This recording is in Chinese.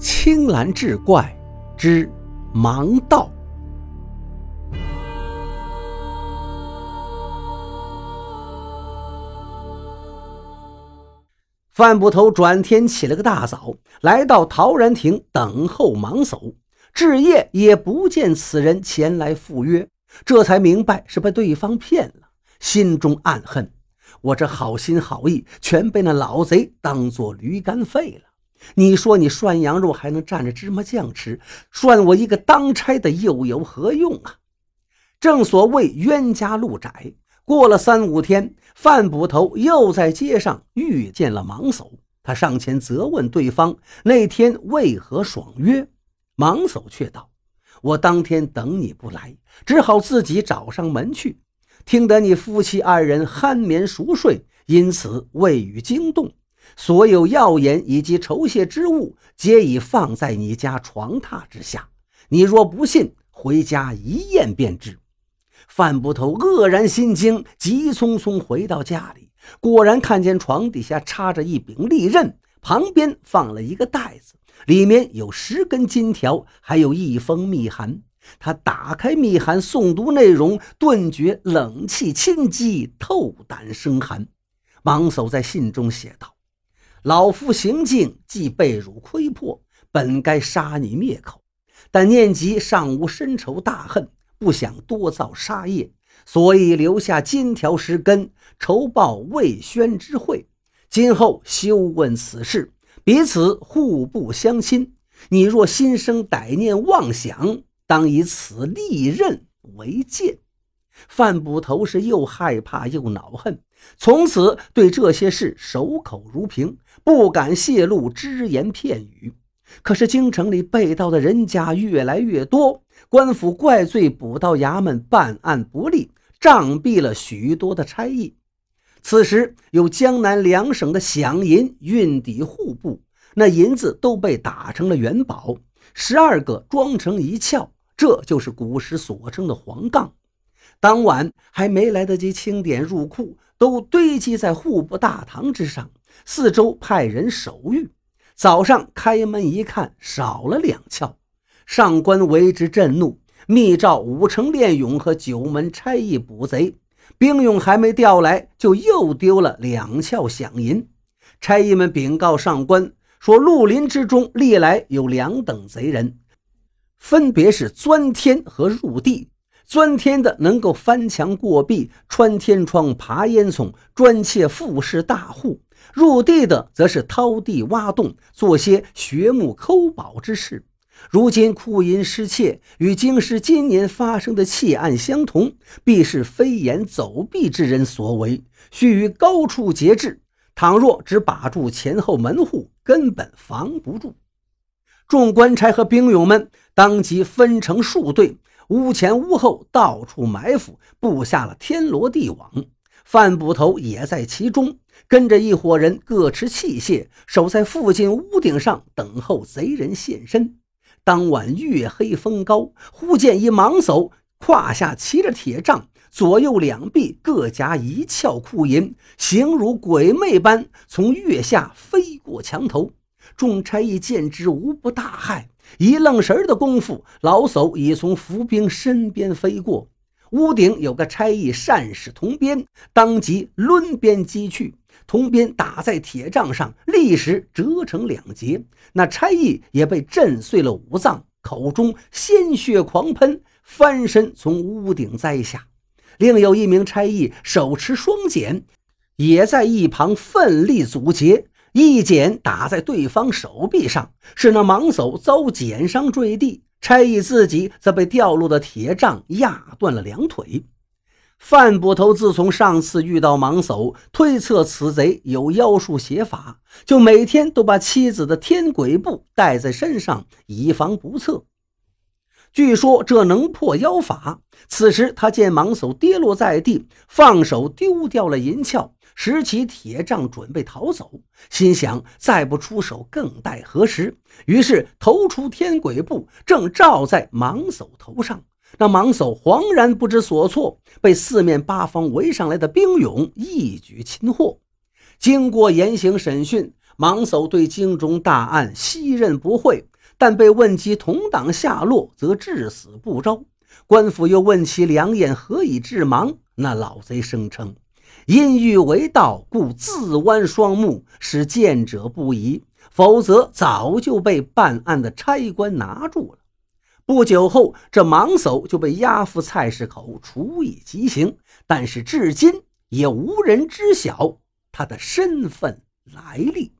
青蓝志怪之盲道。范捕头转天起了个大早，来到陶然亭等候盲叟。至夜也不见此人前来赴约，这才明白是被对方骗了，心中暗恨：我这好心好意全被那老贼当做驴肝肺了。你说你涮羊肉还能蘸着芝麻酱吃，涮我一个当差的又有何用啊？正所谓冤家路窄。过了三五天，范捕头又在街上遇见了盲叟。他上前责问对方那天为何爽约。盲叟却道：“我当天等你不来，只好自己找上门去。听得你夫妻二人酣眠熟睡，因此未予惊动。所有药盐以及酬谢之物，皆已放在你家床榻之下。你若不信，回家一验便知。”范捕头愕然心惊，急匆匆回到家里，果然看见床底下插着一柄利刃，旁边放了一个袋子，里面有十根金条，还有一封密函。他打开密函，诵读内容，顿觉冷气侵肌，透胆生寒。王叟在信中写道：“老夫行径既被辱窥破，本该杀你灭口，但念及尚无深仇大恨。”不想多造杀业，所以留下金条十根，筹报魏宣之会。今后休问此事，彼此互不相亲。你若心生歹念妄想，当以此利刃为鉴。范捕头是又害怕又恼恨，从此对这些事守口如瓶，不敢泄露只言片语。可是京城里被盗的人家越来越多，官府怪罪捕盗衙门办案不力，杖毙了许多的差役。此时有江南两省的饷银运抵户部，那银子都被打成了元宝，十二个装成一鞘，这就是古时所称的黄杠。当晚还没来得及清点入库，都堆积在户部大堂之上，四周派人守御。早上开门一看，少了两窍，上官为之震怒，密诏五城练勇和九门差役捕贼。兵勇还没调来，就又丢了两窍响银。差役们禀告上官说，绿林之中历来有两等贼人，分别是钻天和入地。钻天的能够翻墙过壁、穿天窗、爬烟囱，专窃富士大户。入地的则是掏地挖洞，做些掘墓抠宝之事。如今库银失窃，与京师今年发生的窃案相同，必是飞檐走壁之人所为，须于高处截制。倘若只把住前后门户，根本防不住。众官差和兵勇们当即分成数队，屋前屋后到处埋伏，布下了天罗地网。范捕头也在其中。跟着一伙人各持器械，守在附近屋顶上等候贼人现身。当晚月黑风高，忽见一盲叟胯下骑着铁杖，左右两臂各夹一鞘库银，形如鬼魅般从月下飞过墙头。众差役见之，无不大骇。一愣神的功夫，老叟已从伏兵身边飞过。屋顶有个差役善使铜鞭，当即抡鞭击去。铜鞭打在铁杖上，立时折成两截。那差役也被震碎了五脏，口中鲜血狂喷，翻身从屋顶栽下。另有一名差役手持双锏，也在一旁奋力阻截，一剪打在对方手臂上，使那盲叟遭剪伤坠地，差役自己则被掉落的铁杖压断了两腿。范捕头自从上次遇到盲叟，推测此贼有妖术邪法，就每天都把妻子的天鬼布带在身上，以防不测。据说这能破妖法。此时他见盲叟跌落在地，放手丢掉了银鞘，拾起铁杖准备逃走，心想再不出手更待何时？于是投出天鬼布，正照在盲叟头上。那盲叟惶然不知所措，被四面八方围上来的兵勇一举擒获。经过严刑审讯，盲叟对京中大案悉认不讳，但被问及同党下落，则至死不招。官府又问其两眼何以致盲，那老贼声称因欲为盗，故自弯双目，使见者不疑。否则早就被办案的差官拿住了。不久后，这盲叟就被押赴菜市口处以极刑，但是至今也无人知晓他的身份来历。